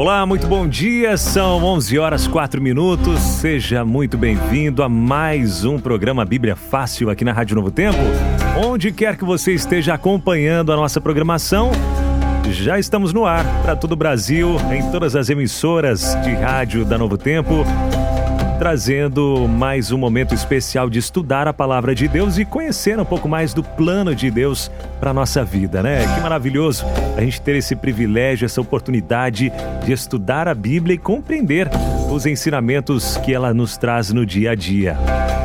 Olá, muito bom dia. São 11 horas 4 minutos. Seja muito bem-vindo a mais um programa Bíblia Fácil aqui na Rádio Novo Tempo. Onde quer que você esteja acompanhando a nossa programação, já estamos no ar para todo o Brasil, em todas as emissoras de rádio da Novo Tempo trazendo mais um momento especial de estudar a palavra de Deus e conhecer um pouco mais do plano de Deus para nossa vida, né? Que maravilhoso a gente ter esse privilégio, essa oportunidade de estudar a Bíblia e compreender os ensinamentos que ela nos traz no dia a dia.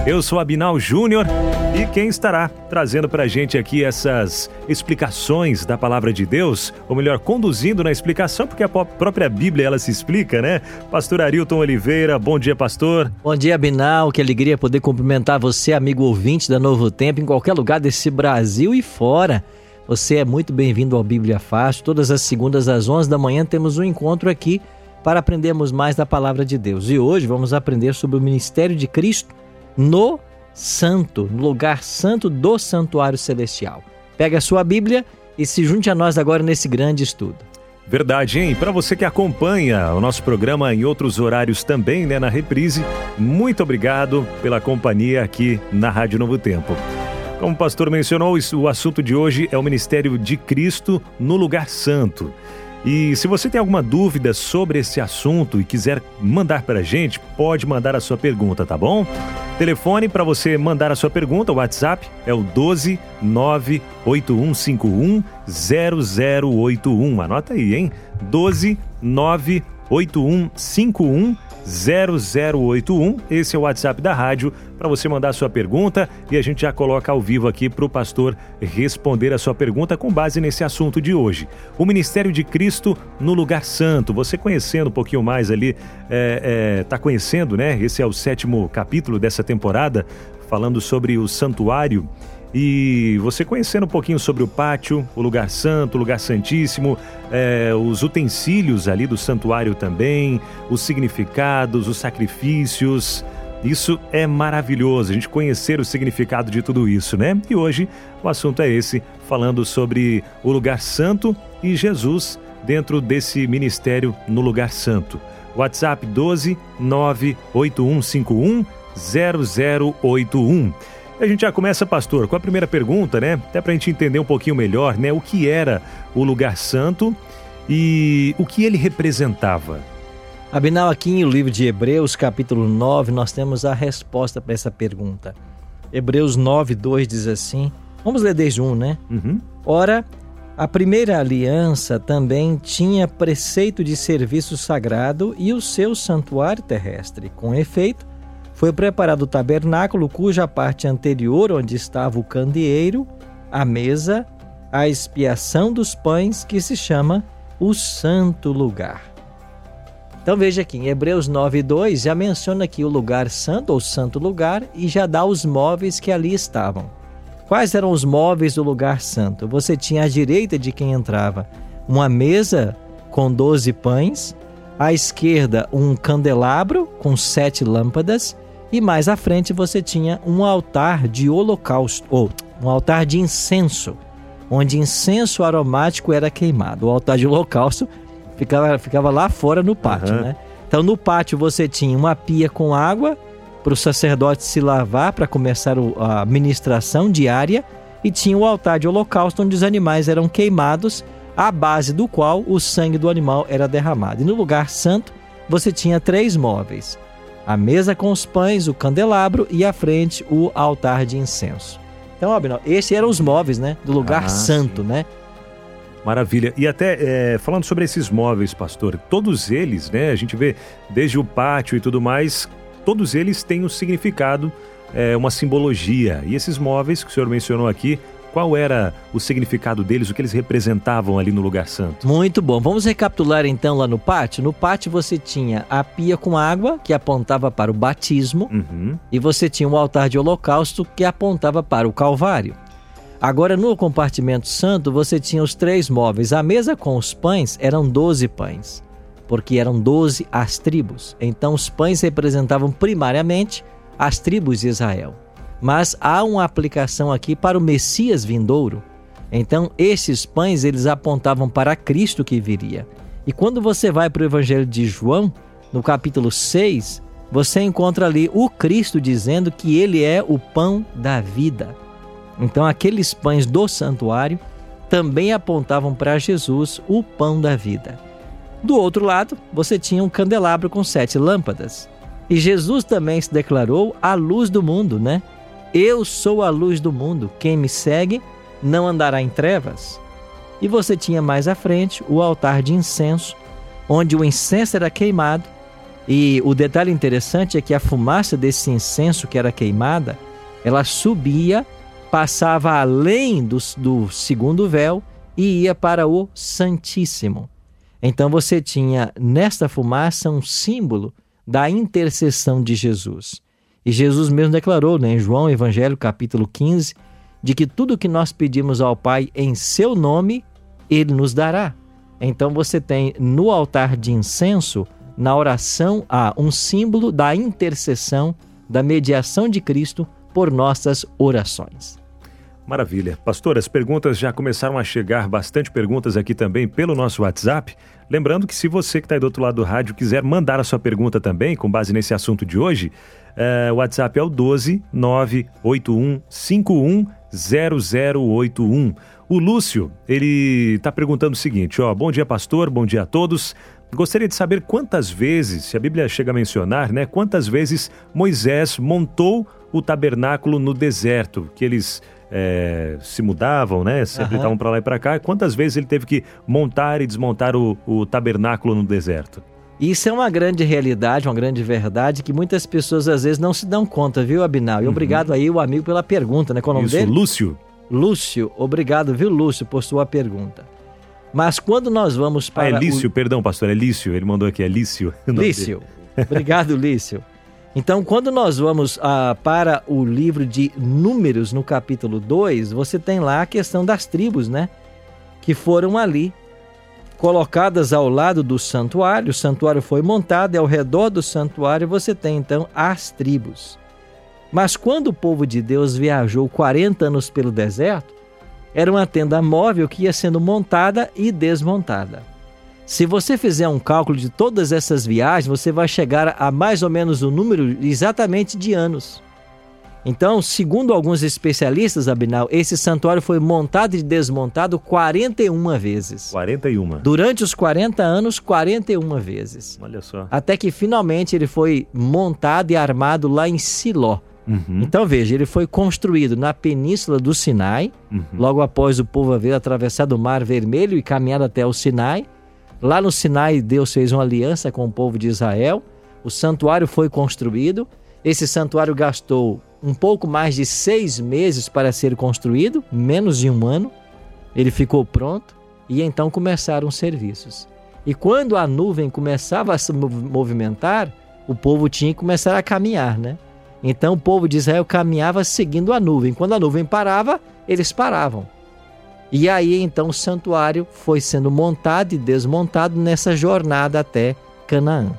Eu sou Abinal Júnior e quem estará trazendo para a gente aqui essas explicações da palavra de Deus, ou melhor, conduzindo na explicação, porque a própria Bíblia ela se explica, né? Pastor Arilton Oliveira, bom dia, pastor. Bom dia, Abinal. Que alegria poder cumprimentar você, amigo ouvinte da Novo Tempo, em qualquer lugar desse Brasil e fora. Você é muito bem-vindo ao Bíblia Fácil. Todas as segundas às 11 da manhã temos um encontro aqui para aprendermos mais da palavra de Deus. E hoje vamos aprender sobre o ministério de Cristo no santo, no lugar santo do santuário celestial. Pega a sua Bíblia e se junte a nós agora nesse grande estudo. Verdade, hein? Para você que acompanha o nosso programa em outros horários também, né, na reprise, muito obrigado pela companhia aqui na Rádio Novo Tempo. Como o pastor mencionou, o assunto de hoje é o ministério de Cristo no lugar santo. E se você tem alguma dúvida sobre esse assunto e quiser mandar para a gente, pode mandar a sua pergunta, tá bom? Telefone para você mandar a sua pergunta, o WhatsApp é o 12 98151 0081. Anota aí, hein? 12 98151 0081. Esse é o WhatsApp da rádio para você mandar sua pergunta e a gente já coloca ao vivo aqui para o pastor responder a sua pergunta com base nesse assunto de hoje. O Ministério de Cristo no Lugar Santo. Você conhecendo um pouquinho mais ali, está é, é, tá conhecendo, né? Esse é o sétimo capítulo dessa temporada, falando sobre o santuário. E você conhecendo um pouquinho sobre o pátio, o lugar santo, o lugar santíssimo, é, os utensílios ali do santuário também, os significados, os sacrifícios. Isso é maravilhoso, a gente conhecer o significado de tudo isso, né? E hoje o assunto é esse, falando sobre o lugar santo e Jesus dentro desse ministério no lugar santo. WhatsApp 12 98151 0081. A gente já começa, pastor, com a primeira pergunta, né? Até para a gente entender um pouquinho melhor, né? O que era o lugar santo e o que ele representava. Abinal, aqui no livro de Hebreus, capítulo 9, nós temos a resposta para essa pergunta. Hebreus 9, 2 diz assim: Vamos ler desde um, né? Uhum. Ora, a primeira aliança também tinha preceito de serviço sagrado e o seu santuário terrestre. Com efeito, foi preparado o tabernáculo, cuja parte anterior, onde estava o candeeiro, a mesa, a expiação dos pães, que se chama o Santo Lugar. Então veja aqui, em Hebreus 9:2 já menciona aqui o lugar santo ou santo lugar e já dá os móveis que ali estavam. Quais eram os móveis do lugar santo? Você tinha à direita de quem entrava uma mesa com doze pães, à esquerda um candelabro com sete lâmpadas e mais à frente você tinha um altar de holocausto, ou um altar de incenso, onde incenso aromático era queimado. O altar de holocausto ficava, ficava lá fora no pátio, uhum. né? Então no pátio você tinha uma pia com água para o sacerdote se lavar para começar a ministração diária e tinha o altar de holocausto onde os animais eram queimados, à base do qual o sangue do animal era derramado. E no lugar santo você tinha três móveis: a mesa com os pães, o candelabro e à frente o altar de incenso. Então, Abinal, esses eram os móveis, né, do lugar ah, santo, sim. né? Maravilha. E até é, falando sobre esses móveis, pastor, todos eles, né, a gente vê desde o pátio e tudo mais, todos eles têm um significado, é, uma simbologia. E esses móveis que o senhor mencionou aqui, Qual era o significado deles, o que eles representavam ali no lugar santo? Muito bom. Vamos recapitular então lá no pátio. No pátio você tinha a pia com água, que apontava para o batismo, uhum. e você tinha o altar de holocausto, que apontava para o Calvário. Agora, no compartimento santo, você tinha os três móveis. A mesa com os pães eram doze pães, porque eram doze as tribos. Então, os pães representavam primariamente as tribos de Israel. Mas há uma aplicação aqui para o Messias vindouro. Então, esses pães eles apontavam para Cristo que viria. E quando você vai para o Evangelho de João, no capítulo 6, você encontra ali o Cristo dizendo que ele é o pão da vida. Então, aqueles pães do santuário também apontavam para Jesus, o pão da vida. Do outro lado, você tinha um candelabro com sete lâmpadas. E Jesus também se declarou a luz do mundo, né? Eu sou a luz do mundo. Quem me segue não andará em trevas. E você tinha mais à frente o altar de incenso, onde o incenso era queimado. E o detalhe interessante é que a fumaça desse incenso que era queimada, ela subia, passava além do, do segundo véu e ia para o Santíssimo. Então você tinha nesta fumaça um símbolo da intercessão de Jesus. E Jesus mesmo declarou né, em João Evangelho capítulo 15 de que tudo que nós pedimos ao Pai em seu nome, ele nos dará. Então você tem no altar de incenso, na oração, há um símbolo da intercessão, da mediação de Cristo por nossas orações. Maravilha. Pastor, as perguntas já começaram a chegar, bastante perguntas aqui também pelo nosso WhatsApp. Lembrando que se você que está aí do outro lado do rádio quiser mandar a sua pergunta também, com base nesse assunto de hoje, é, o WhatsApp é o 12 981 51 0081. O Lúcio, ele está perguntando o seguinte, ó, bom dia pastor, bom dia a todos. Gostaria de saber quantas vezes, se a Bíblia chega a mencionar, né, quantas vezes Moisés montou o tabernáculo no deserto, que eles é, se mudavam, né? Sempre estavam para lá e para cá. Quantas vezes ele teve que montar e desmontar o, o tabernáculo no deserto? Isso é uma grande realidade, uma grande verdade que muitas pessoas às vezes não se dão conta, viu, Abinal? E uhum. obrigado aí o amigo pela pergunta, né? Qual é o nome Isso, dele? Lúcio. Lúcio, obrigado, viu, Lúcio, por sua pergunta. Mas quando nós vamos para. Ah, é Lício, o... perdão, pastor, é Lício. Ele mandou aqui, é Lício. Lício. Obrigado, Lício. Então, quando nós vamos ah, para o livro de Números, no capítulo 2, você tem lá a questão das tribos, né? Que foram ali colocadas ao lado do santuário. O santuário foi montado e ao redor do santuário você tem então as tribos. Mas quando o povo de Deus viajou 40 anos pelo deserto, era uma tenda móvel que ia sendo montada e desmontada. Se você fizer um cálculo de todas essas viagens, você vai chegar a mais ou menos o número exatamente de anos. Então, segundo alguns especialistas, Abinal, esse santuário foi montado e desmontado 41 vezes. 41. Durante os 40 anos, 41 vezes. Olha só. Até que finalmente ele foi montado e armado lá em Siló. Uhum. Então veja, ele foi construído na península do Sinai, uhum. logo após o povo haver atravessado o Mar Vermelho e caminhado até o Sinai. Lá no Sinai, Deus fez uma aliança com o povo de Israel. O santuário foi construído. Esse santuário gastou um pouco mais de seis meses para ser construído, menos de um ano. Ele ficou pronto e então começaram os serviços. E quando a nuvem começava a se movimentar, o povo tinha que começar a caminhar, né? Então o povo de Israel caminhava seguindo a nuvem. Quando a nuvem parava, eles paravam. E aí então o santuário foi sendo montado e desmontado nessa jornada até Canaã.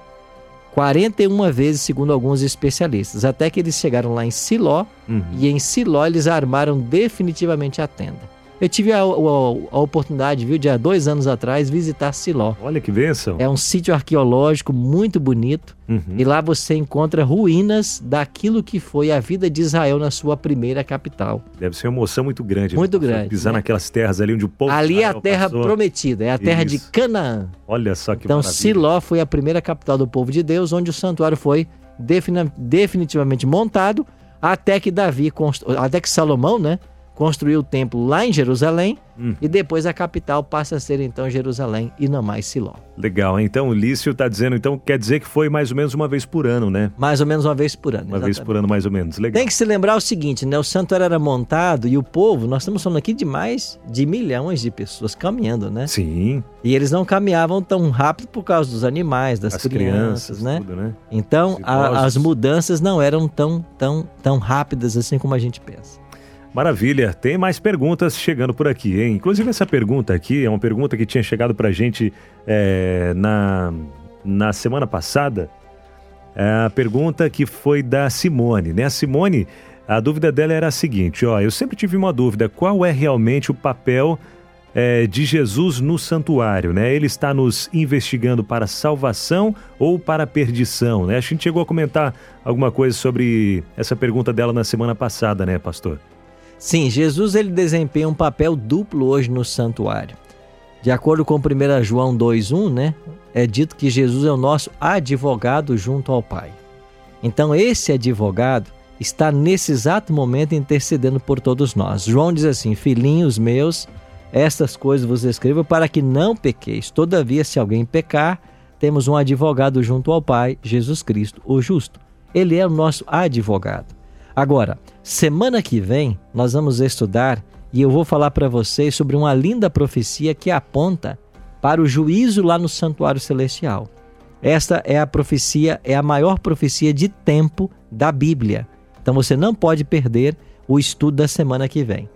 41 vezes, segundo alguns especialistas, até que eles chegaram lá em Siló, uhum. e em Siló eles armaram definitivamente a tenda. Eu tive a, a, a, oportunidade, viu, de há dois anos atrás, visitar Siló. Olha que bênção. É um sítio arqueológico muito bonito. Uhum. E lá você encontra ruínas daquilo que foi a vida de Israel na sua primeira capital. Deve ser uma emoção muito grande. Né? Muito né? grande. Pisar né? naquelas terras ali onde o povo. Ali é a terra passou. prometida, é a terra Isso. de Canaã. Olha só que Então maravilha. Siló foi a primeira capital do povo de Deus, onde o santuário foi definitivamente montado até que Davi, até que Salomão, né? Construiu o templo lá em Jerusalém hum. e depois a capital passa a ser então Jerusalém e não mais Siló. Legal, então o Lício está dizendo, então quer dizer que foi mais ou menos uma vez por ano, né? Mais ou menos uma vez por ano. Uma exatamente. vez por ano, mais ou menos. Legal. Tem que se lembrar o seguinte, né? O santuário era montado e o povo, nós estamos falando aqui de mais de milhões de pessoas caminhando, né? Sim. E eles não caminhavam tão rápido por causa dos animais, das as crianças, crianças né? Tudo, né? Então a, as mudanças não eram tão, tão, tão rápidas assim como a gente pensa. Maravilha, tem mais perguntas chegando por aqui, hein? Inclusive essa pergunta aqui é uma pergunta que tinha chegado para a gente é, na, na semana passada. É a pergunta que foi da Simone, né? A Simone, a dúvida dela era a seguinte, ó, eu sempre tive uma dúvida, qual é realmente o papel é, de Jesus no santuário, né? Ele está nos investigando para salvação ou para perdição, né? A gente chegou a comentar alguma coisa sobre essa pergunta dela na semana passada, né, pastor? Sim, Jesus ele desempenha um papel duplo hoje no santuário. De acordo com 1 João 2:1, né, é dito que Jesus é o nosso advogado junto ao Pai. Então esse advogado está nesse exato momento intercedendo por todos nós. João diz assim: "Filhinhos meus, estas coisas vos escrevo para que não pequeis. Todavia, se alguém pecar, temos um advogado junto ao Pai, Jesus Cristo, o justo. Ele é o nosso advogado. Agora, semana que vem nós vamos estudar e eu vou falar para vocês sobre uma linda profecia que aponta para o juízo lá no santuário celestial. Esta é a profecia, é a maior profecia de tempo da Bíblia. Então você não pode perder o estudo da semana que vem.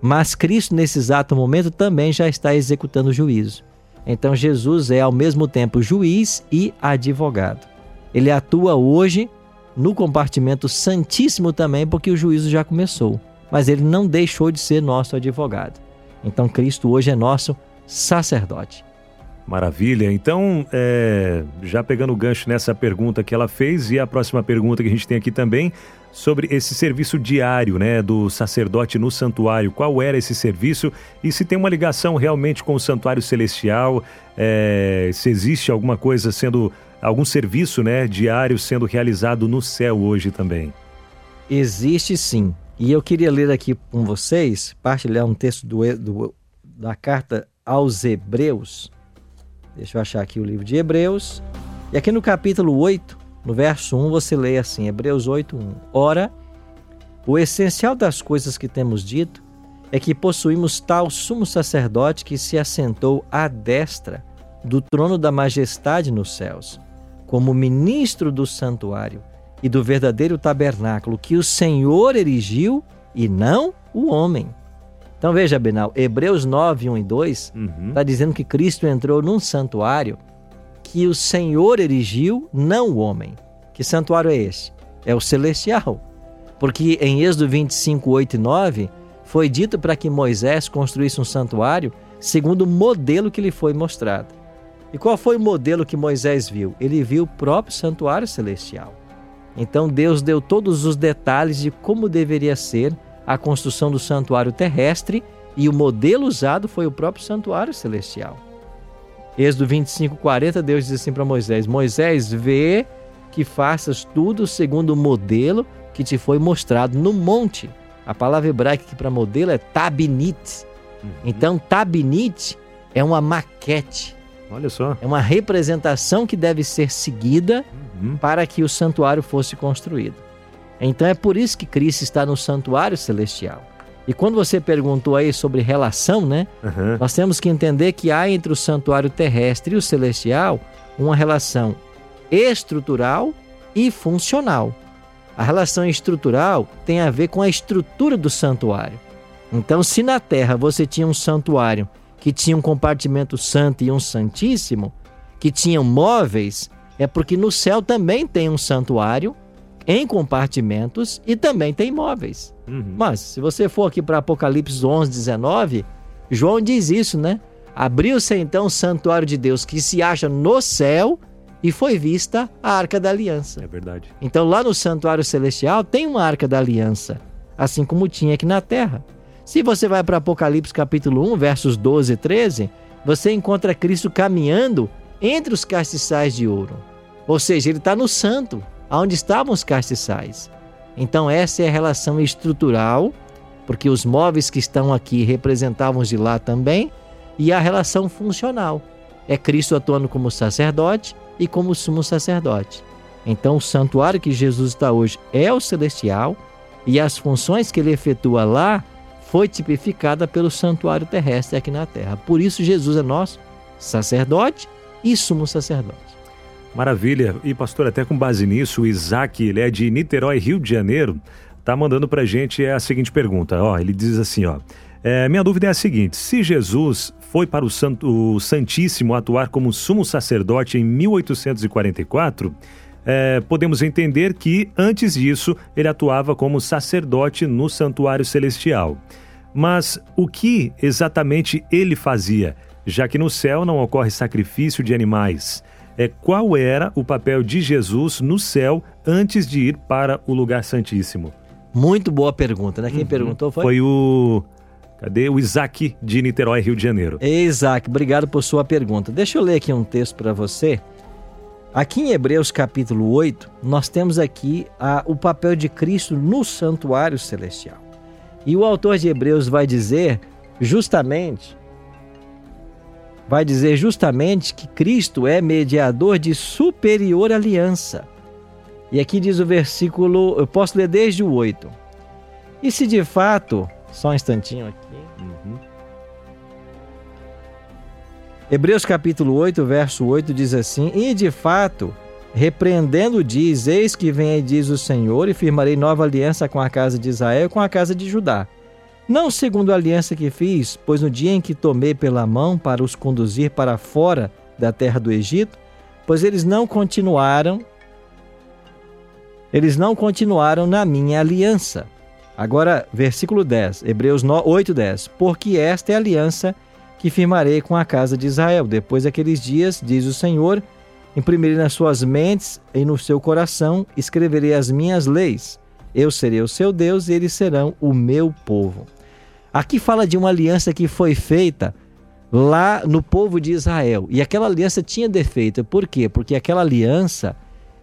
Mas Cristo, nesse exato momento, também já está executando o juízo. Então Jesus é ao mesmo tempo juiz e advogado. Ele atua hoje no compartimento santíssimo também, porque o juízo já começou. Mas ele não deixou de ser nosso advogado. Então Cristo hoje é nosso sacerdote. Maravilha. Então, é, já pegando o gancho nessa pergunta que ela fez e a próxima pergunta que a gente tem aqui também sobre esse serviço diário, né, do sacerdote no santuário. Qual era esse serviço e se tem uma ligação realmente com o santuário celestial? É, se existe alguma coisa sendo algum serviço né, diário sendo realizado no céu hoje também? Existe sim. E eu queria ler aqui com vocês, partilhar um texto do, do, da carta aos Hebreus. Deixa eu achar aqui o livro de Hebreus. E aqui no capítulo 8, no verso 1, você lê assim: Hebreus 8, 1. Ora, o essencial das coisas que temos dito é que possuímos tal sumo sacerdote que se assentou à destra do trono da majestade nos céus como ministro do santuário e do verdadeiro tabernáculo que o Senhor erigiu e não o homem. Então veja, Benal, Hebreus 9, 1 e 2 está uhum. dizendo que Cristo entrou num santuário que o Senhor erigiu, não o homem. Que santuário é esse? É o celestial. Porque em Êxodo 25, 8 e 9 foi dito para que Moisés construísse um santuário segundo o modelo que lhe foi mostrado. E qual foi o modelo que Moisés viu? Ele viu o próprio santuário celestial. Então Deus deu todos os detalhes de como deveria ser a construção do santuário terrestre e o modelo usado foi o próprio santuário celestial. Êxodo 25, 40, Deus diz assim para Moisés: Moisés, vê que faças tudo segundo o modelo que te foi mostrado no monte. A palavra hebraica aqui para modelo é tabinit. Uhum. Então, tabinit é uma maquete, Olha só. É uma representação que deve ser seguida uhum. para que o santuário fosse construído. Então é por isso que Cristo está no santuário celestial. E quando você perguntou aí sobre relação, né? Uhum. Nós temos que entender que há entre o santuário terrestre e o celestial uma relação estrutural e funcional. A relação estrutural tem a ver com a estrutura do santuário. Então, se na terra você tinha um santuário que tinha um compartimento santo e um santíssimo, que tinham móveis, é porque no céu também tem um santuário em compartimentos e também tem móveis. Uhum. Mas se você for aqui para Apocalipse 11, 19, João diz isso, né? Abriu-se então o santuário de Deus que se acha no céu e foi vista a arca da aliança. É verdade. Então lá no santuário celestial tem uma arca da aliança, assim como tinha aqui na terra. Se você vai para Apocalipse capítulo 1, versos 12 e 13, você encontra Cristo caminhando entre os castiçais de ouro. Ou seja, ele está no santo, onde estavam os castiçais. Então, essa é a relação estrutural porque os móveis que estão aqui representavam os de lá também, e a relação funcional. É Cristo atuando como sacerdote e como sumo sacerdote. Então, o santuário que Jesus está hoje é o celestial e as funções que ele efetua lá foi tipificada pelo santuário terrestre aqui na terra. Por isso, Jesus é nosso sacerdote e sumo sacerdote. Maravilha. E, pastor, até com base nisso, o Isaac, ele é de Niterói, Rio de Janeiro, tá mandando pra gente a seguinte pergunta. Ó, ele diz assim, ó. É, minha dúvida é a seguinte: se Jesus foi para o, Santo, o Santíssimo atuar como sumo sacerdote em 1844, é, podemos entender que, antes disso, ele atuava como sacerdote no santuário celestial. Mas o que exatamente ele fazia, já que no céu não ocorre sacrifício de animais? É, qual era o papel de Jesus no céu antes de ir para o lugar santíssimo? Muito boa pergunta, né? Quem uhum. perguntou foi? Foi o. Cadê? O Isaac de Niterói, Rio de Janeiro. Isaac, obrigado por sua pergunta. Deixa eu ler aqui um texto para você Aqui em Hebreus capítulo 8, nós temos aqui a, o papel de Cristo no santuário celestial. E o autor de Hebreus vai dizer justamente vai dizer justamente que Cristo é mediador de superior aliança. E aqui diz o versículo, eu posso ler desde o 8. E se de fato, só um instantinho aqui. Uhum. Hebreus capítulo 8, verso 8 diz assim: E de fato, repreendendo diz: Eis que vem diz o Senhor, e firmarei nova aliança com a casa de Israel e com a casa de Judá. Não segundo a aliança que fiz, pois no dia em que tomei pela mão para os conduzir para fora da terra do Egito, pois eles não continuaram eles não continuaram na minha aliança. Agora, versículo 10, Hebreus 8, 10. Porque esta é a aliança que firmarei com a casa de Israel. Depois daqueles dias, diz o Senhor, imprimirei nas suas mentes e no seu coração, escreverei as minhas leis. Eu serei o seu Deus e eles serão o meu povo. Aqui fala de uma aliança que foi feita lá no povo de Israel. E aquela aliança tinha defeito. Por quê? Porque aquela aliança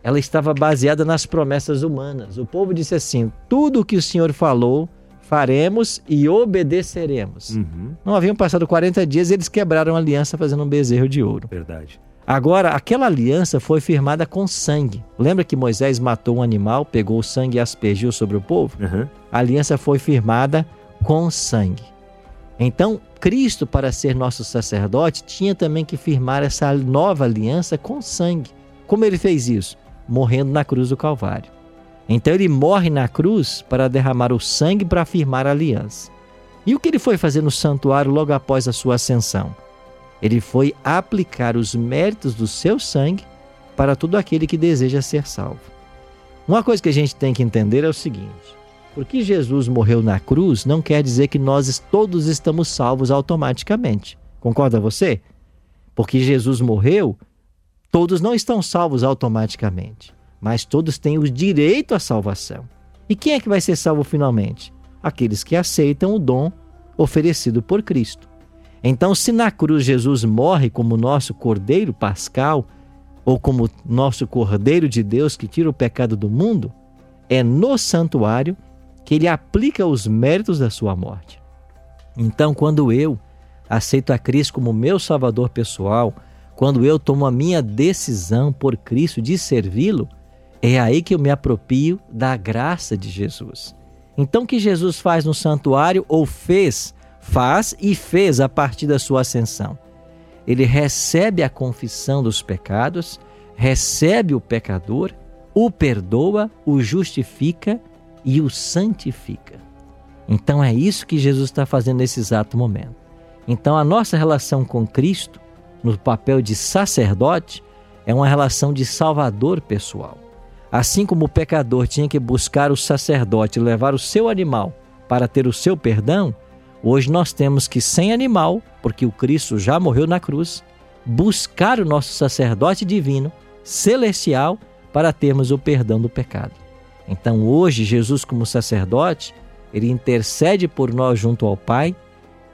ela estava baseada nas promessas humanas. O povo disse assim: tudo o que o Senhor falou, faremos e obedeceremos. Uhum. Não haviam passado 40 dias e eles quebraram a aliança fazendo um bezerro de ouro. Verdade. Agora, aquela aliança foi firmada com sangue. Lembra que Moisés matou um animal, pegou o sangue e aspergiu sobre o povo? Uhum. A aliança foi firmada com sangue. Então, Cristo, para ser nosso sacerdote, tinha também que firmar essa nova aliança com sangue. Como ele fez isso? Morrendo na cruz do Calvário. Então ele morre na cruz para derramar o sangue para afirmar a aliança. E o que ele foi fazer no santuário logo após a sua ascensão? Ele foi aplicar os méritos do seu sangue para todo aquele que deseja ser salvo. Uma coisa que a gente tem que entender é o seguinte: porque Jesus morreu na cruz não quer dizer que nós todos estamos salvos automaticamente. Concorda você? Porque Jesus morreu, todos não estão salvos automaticamente mas todos têm o direito à salvação. E quem é que vai ser salvo finalmente? Aqueles que aceitam o dom oferecido por Cristo. Então, se na cruz Jesus morre como nosso cordeiro pascal, ou como nosso cordeiro de Deus que tira o pecado do mundo, é no santuário que ele aplica os méritos da sua morte. Então, quando eu aceito a Cristo como meu salvador pessoal, quando eu tomo a minha decisão por Cristo de servi-lo, é aí que eu me apropio da graça de Jesus. Então, o que Jesus faz no santuário, ou fez, faz e fez a partir da sua ascensão. Ele recebe a confissão dos pecados, recebe o pecador, o perdoa, o justifica e o santifica. Então é isso que Jesus está fazendo nesse exato momento. Então a nossa relação com Cristo, no papel de sacerdote, é uma relação de salvador pessoal. Assim como o pecador tinha que buscar o sacerdote e levar o seu animal para ter o seu perdão, hoje nós temos que, sem animal, porque o Cristo já morreu na cruz, buscar o nosso sacerdote divino, celestial, para termos o perdão do pecado. Então, hoje, Jesus, como sacerdote, ele intercede por nós junto ao Pai,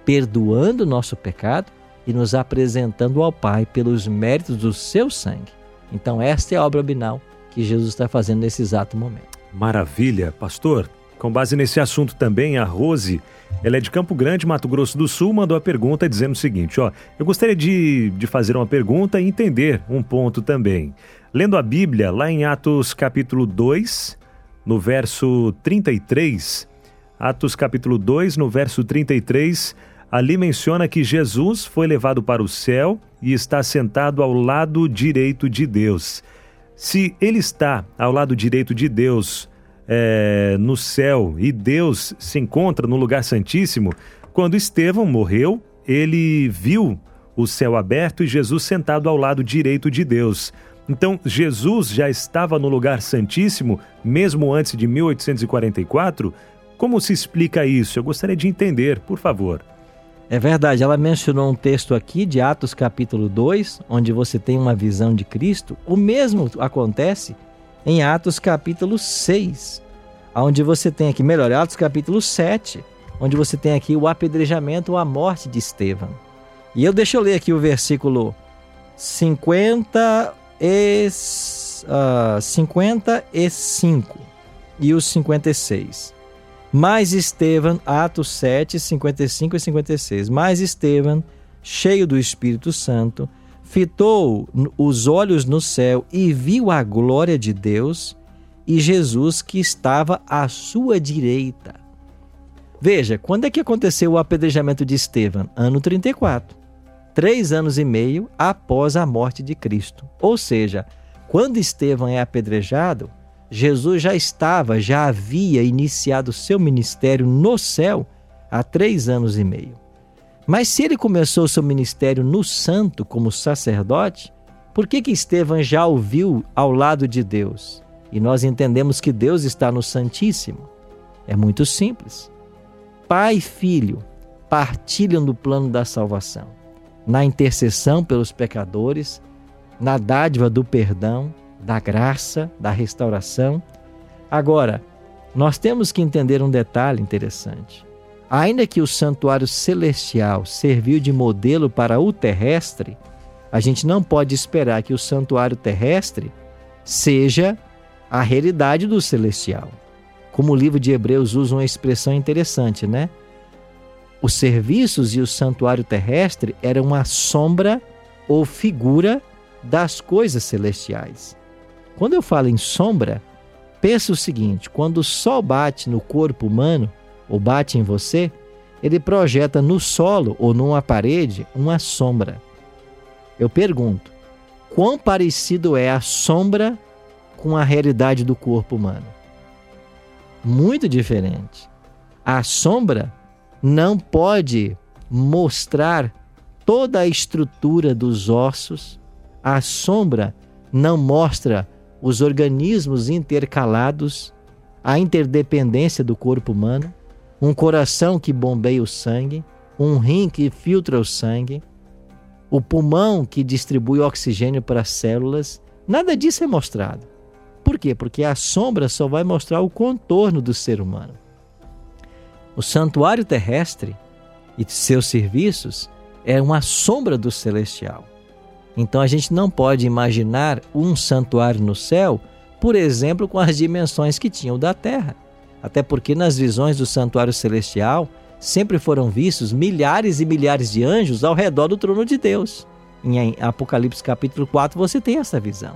perdoando o nosso pecado e nos apresentando ao Pai pelos méritos do seu sangue. Então, esta é a obra binal que Jesus está fazendo nesse exato momento. Maravilha, pastor. Com base nesse assunto também, a Rose, ela é de Campo Grande, Mato Grosso do Sul, mandou a pergunta dizendo o seguinte: ó, eu gostaria de, de fazer uma pergunta e entender um ponto também. Lendo a Bíblia, lá em Atos capítulo 2, no verso 33, Atos capítulo 2, no verso 33, ali menciona que Jesus foi levado para o céu e está sentado ao lado direito de Deus. Se ele está ao lado direito de Deus, é, no céu e Deus se encontra no lugar santíssimo, quando Estevão morreu, ele viu o céu aberto e Jesus sentado ao lado direito de Deus. Então, Jesus já estava no lugar santíssimo mesmo antes de 1844? Como se explica isso? Eu gostaria de entender, por favor. É verdade, ela mencionou um texto aqui de Atos capítulo 2, onde você tem uma visão de Cristo. O mesmo acontece em Atos capítulo 6, onde você tem aqui, melhor, Atos capítulo 7, onde você tem aqui o apedrejamento ou a morte de Estevão. E eu deixo eu ler aqui o versículo 50 e, uh, 55 e os 56. Mais Estevão, Atos 7, 55 e 56. Mais Estevão, cheio do Espírito Santo, fitou os olhos no céu e viu a glória de Deus e Jesus que estava à sua direita. Veja, quando é que aconteceu o apedrejamento de Estevão? Ano 34. Três anos e meio após a morte de Cristo. Ou seja, quando Estevão é apedrejado, Jesus já estava, já havia iniciado seu ministério no céu há três anos e meio. Mas se ele começou seu ministério no santo como sacerdote, por que que Estevão já o viu ao lado de Deus? E nós entendemos que Deus está no Santíssimo. É muito simples. Pai e filho partilham do plano da salvação, na intercessão pelos pecadores, na dádiva do perdão, da graça, da restauração. Agora, nós temos que entender um detalhe interessante. Ainda que o santuário celestial serviu de modelo para o terrestre, a gente não pode esperar que o santuário terrestre seja a realidade do celestial. Como o livro de Hebreus usa uma expressão interessante, né? Os serviços e o santuário terrestre eram uma sombra ou figura das coisas celestiais. Quando eu falo em sombra, pensa o seguinte: quando o sol bate no corpo humano, ou bate em você, ele projeta no solo ou numa parede uma sombra. Eu pergunto: quão parecido é a sombra com a realidade do corpo humano? Muito diferente. A sombra não pode mostrar toda a estrutura dos ossos, a sombra não mostra os organismos intercalados, a interdependência do corpo humano, um coração que bombeia o sangue, um rim que filtra o sangue, o pulmão que distribui oxigênio para as células, nada disso é mostrado. Por quê? Porque a sombra só vai mostrar o contorno do ser humano. O santuário terrestre e seus serviços é uma sombra do celestial. Então a gente não pode imaginar um santuário no céu, por exemplo, com as dimensões que tinha o da terra. Até porque nas visões do santuário celestial sempre foram vistos milhares e milhares de anjos ao redor do trono de Deus. Em Apocalipse capítulo 4 você tem essa visão.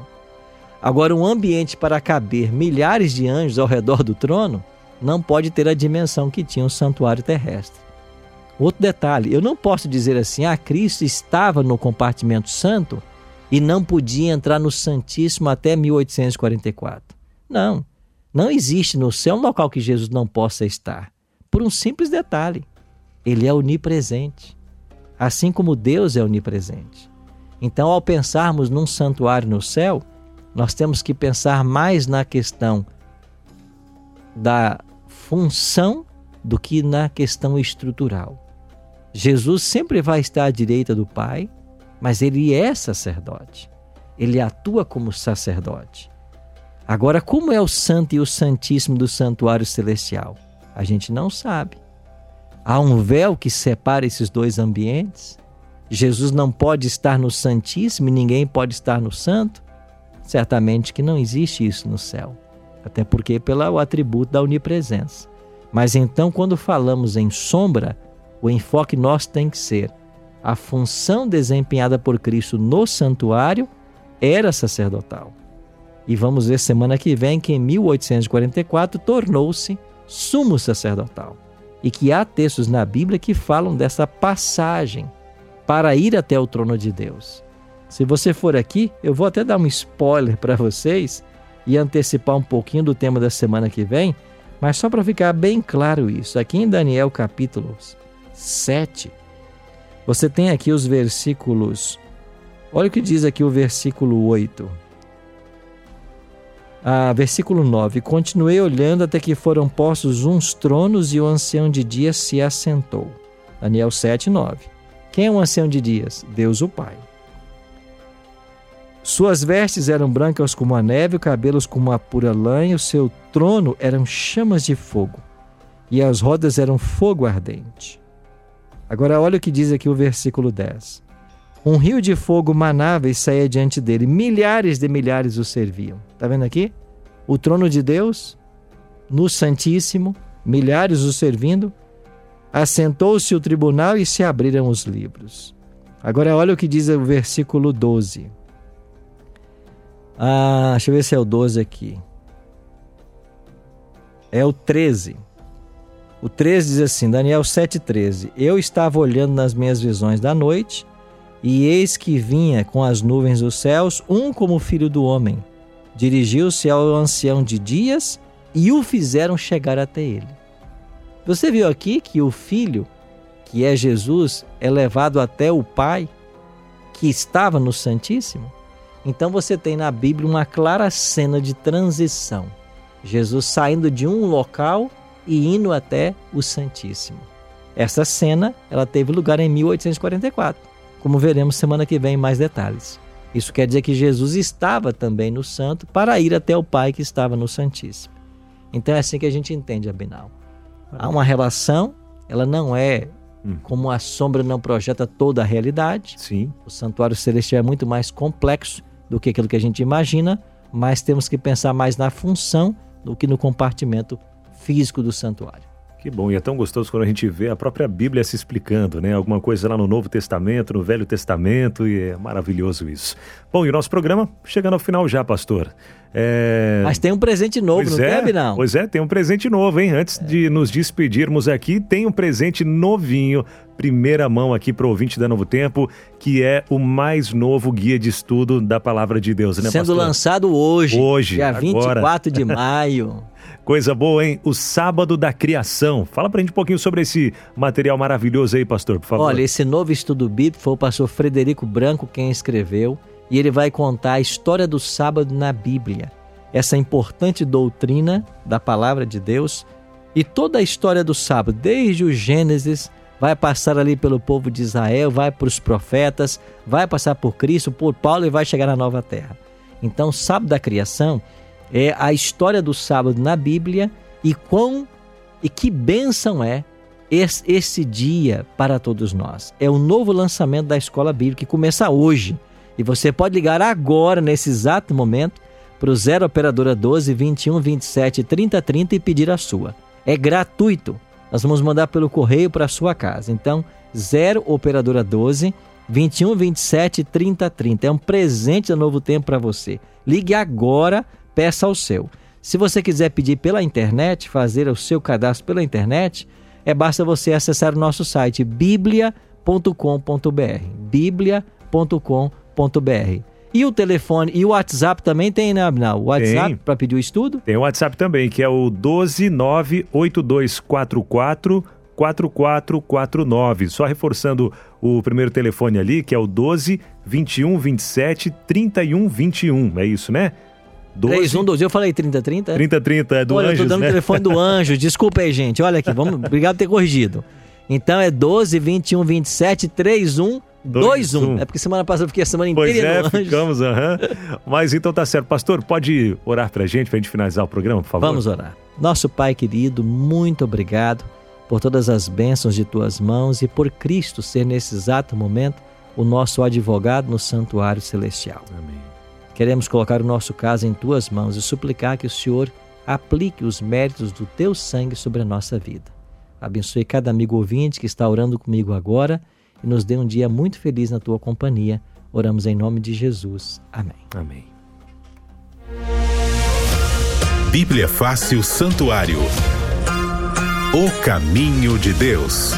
Agora, um ambiente para caber milhares de anjos ao redor do trono não pode ter a dimensão que tinha o santuário terrestre. Outro detalhe, eu não posso dizer assim, ah, Cristo estava no compartimento santo e não podia entrar no Santíssimo até 1844. Não, não existe no céu um local que Jesus não possa estar. Por um simples detalhe, ele é onipresente, assim como Deus é onipresente. Então, ao pensarmos num santuário no céu, nós temos que pensar mais na questão da função do que na questão estrutural. Jesus sempre vai estar à direita do Pai, mas ele é sacerdote. Ele atua como sacerdote. Agora, como é o santo e o santíssimo do santuário celestial? A gente não sabe. Há um véu que separa esses dois ambientes? Jesus não pode estar no Santíssimo e ninguém pode estar no Santo? Certamente que não existe isso no céu. até porque pelo atributo da onipresença. Mas então, quando falamos em sombra, o enfoque nosso tem que ser a função desempenhada por Cristo no santuário era sacerdotal. E vamos ver semana que vem que em 1844 tornou-se sumo sacerdotal. E que há textos na Bíblia que falam dessa passagem para ir até o trono de Deus. Se você for aqui, eu vou até dar um spoiler para vocês e antecipar um pouquinho do tema da semana que vem, mas só para ficar bem claro isso, aqui em Daniel capítulo 7, você tem aqui os versículos. Olha o que diz aqui o versículo 8. Ah, versículo 9: Continuei olhando até que foram postos uns tronos e o ancião de dias se assentou. Daniel 7, 9. Quem é o ancião de dias? Deus o Pai. Suas vestes eram brancas como a neve, cabelos como a pura lã, e o seu trono eram chamas de fogo, e as rodas eram fogo ardente. Agora olha o que diz aqui o versículo 10. Um rio de fogo manava e saía diante dele, milhares de milhares o serviam. Está vendo aqui? O trono de Deus, no Santíssimo, milhares o servindo, assentou-se o tribunal e se abriram os livros. Agora olha o que diz o versículo 12. Ah, deixa eu ver se é o 12 aqui. É o 13. O 13 diz assim, Daniel 7,13: Eu estava olhando nas minhas visões da noite, e eis que vinha com as nuvens dos céus um como filho do homem. Dirigiu-se ao ancião de dias e o fizeram chegar até ele. Você viu aqui que o filho, que é Jesus, é levado até o Pai, que estava no Santíssimo? Então você tem na Bíblia uma clara cena de transição. Jesus saindo de um local e indo até o Santíssimo. Essa cena, ela teve lugar em 1844, como veremos semana que vem em mais detalhes. Isso quer dizer que Jesus estava também no santo para ir até o Pai que estava no Santíssimo. Então é assim que a gente entende Abinal. Há uma relação, ela não é hum. como a sombra não projeta toda a realidade. Sim. O santuário celestial é muito mais complexo do que aquilo que a gente imagina, mas temos que pensar mais na função do que no compartimento físico do santuário. Que bom, e é tão gostoso quando a gente vê a própria Bíblia se explicando, né? Alguma coisa lá no Novo Testamento, no Velho Testamento, e é maravilhoso isso. Bom, e o nosso programa chegando ao final já, pastor. É... Mas tem um presente novo, pois não é, tem, não? Pois é, tem um presente novo, hein? Antes é. de nos despedirmos aqui, tem um presente novinho, primeira mão aqui para o ouvinte da Novo Tempo, que é o mais novo guia de estudo da Palavra de Deus, né, Sendo pastor? lançado hoje, hoje dia agora. 24 de maio. Coisa boa, hein? O Sábado da Criação. Fala pra gente um pouquinho sobre esse material maravilhoso aí, pastor, por favor. Olha, esse novo estudo bíblico foi o pastor Frederico Branco quem escreveu e ele vai contar a história do sábado na Bíblia. Essa importante doutrina da palavra de Deus e toda a história do sábado, desde o Gênesis, vai passar ali pelo povo de Israel, vai para os profetas, vai passar por Cristo, por Paulo e vai chegar na nova terra. Então, sábado da criação é a história do sábado na Bíblia e quão e que bênção é esse, esse dia para todos nós. É o novo lançamento da escola bíblica que começa hoje. E você pode ligar agora, nesse exato momento, para o 0 Operadora 12 21 27 30 30 e pedir a sua. É gratuito. Nós vamos mandar pelo correio para a sua casa. Então, 0 Operadora 12 21 27 30 30. É um presente da Novo Tempo para você. Ligue agora peça o seu. Se você quiser pedir pela internet, fazer o seu cadastro pela internet, é basta você acessar o nosso site biblia.com.br. biblia.com.br. E o telefone e o WhatsApp também tem, né, Abnal? O WhatsApp para pedir o estudo? Tem o WhatsApp também, que é o 1298244 4449. Só reforçando o primeiro telefone ali, que é o 12 21 27 31 21. É isso, né? 12. 3112, eu falei 3030? 3030, é do Olha, Anjos, eu tô dando né? o telefone do Anjo, desculpa aí, gente. Olha aqui, vamos, obrigado por ter corrigido. Então é 12 21 27 31 21. É porque semana passada eu fiquei a semana inteira pois é, ficamos, aham. Mas então tá certo. Pastor, pode orar pra gente, pra gente finalizar o programa, por favor? Vamos orar. Nosso Pai querido, muito obrigado por todas as bênçãos de tuas mãos e por Cristo ser nesse exato momento o nosso advogado no santuário celestial. Amém. Queremos colocar o nosso caso em tuas mãos e suplicar que o Senhor aplique os méritos do teu sangue sobre a nossa vida. Abençoe cada amigo ouvinte que está orando comigo agora e nos dê um dia muito feliz na tua companhia. Oramos em nome de Jesus. Amém. Amém. Bíblia Fácil Santuário. O caminho de Deus.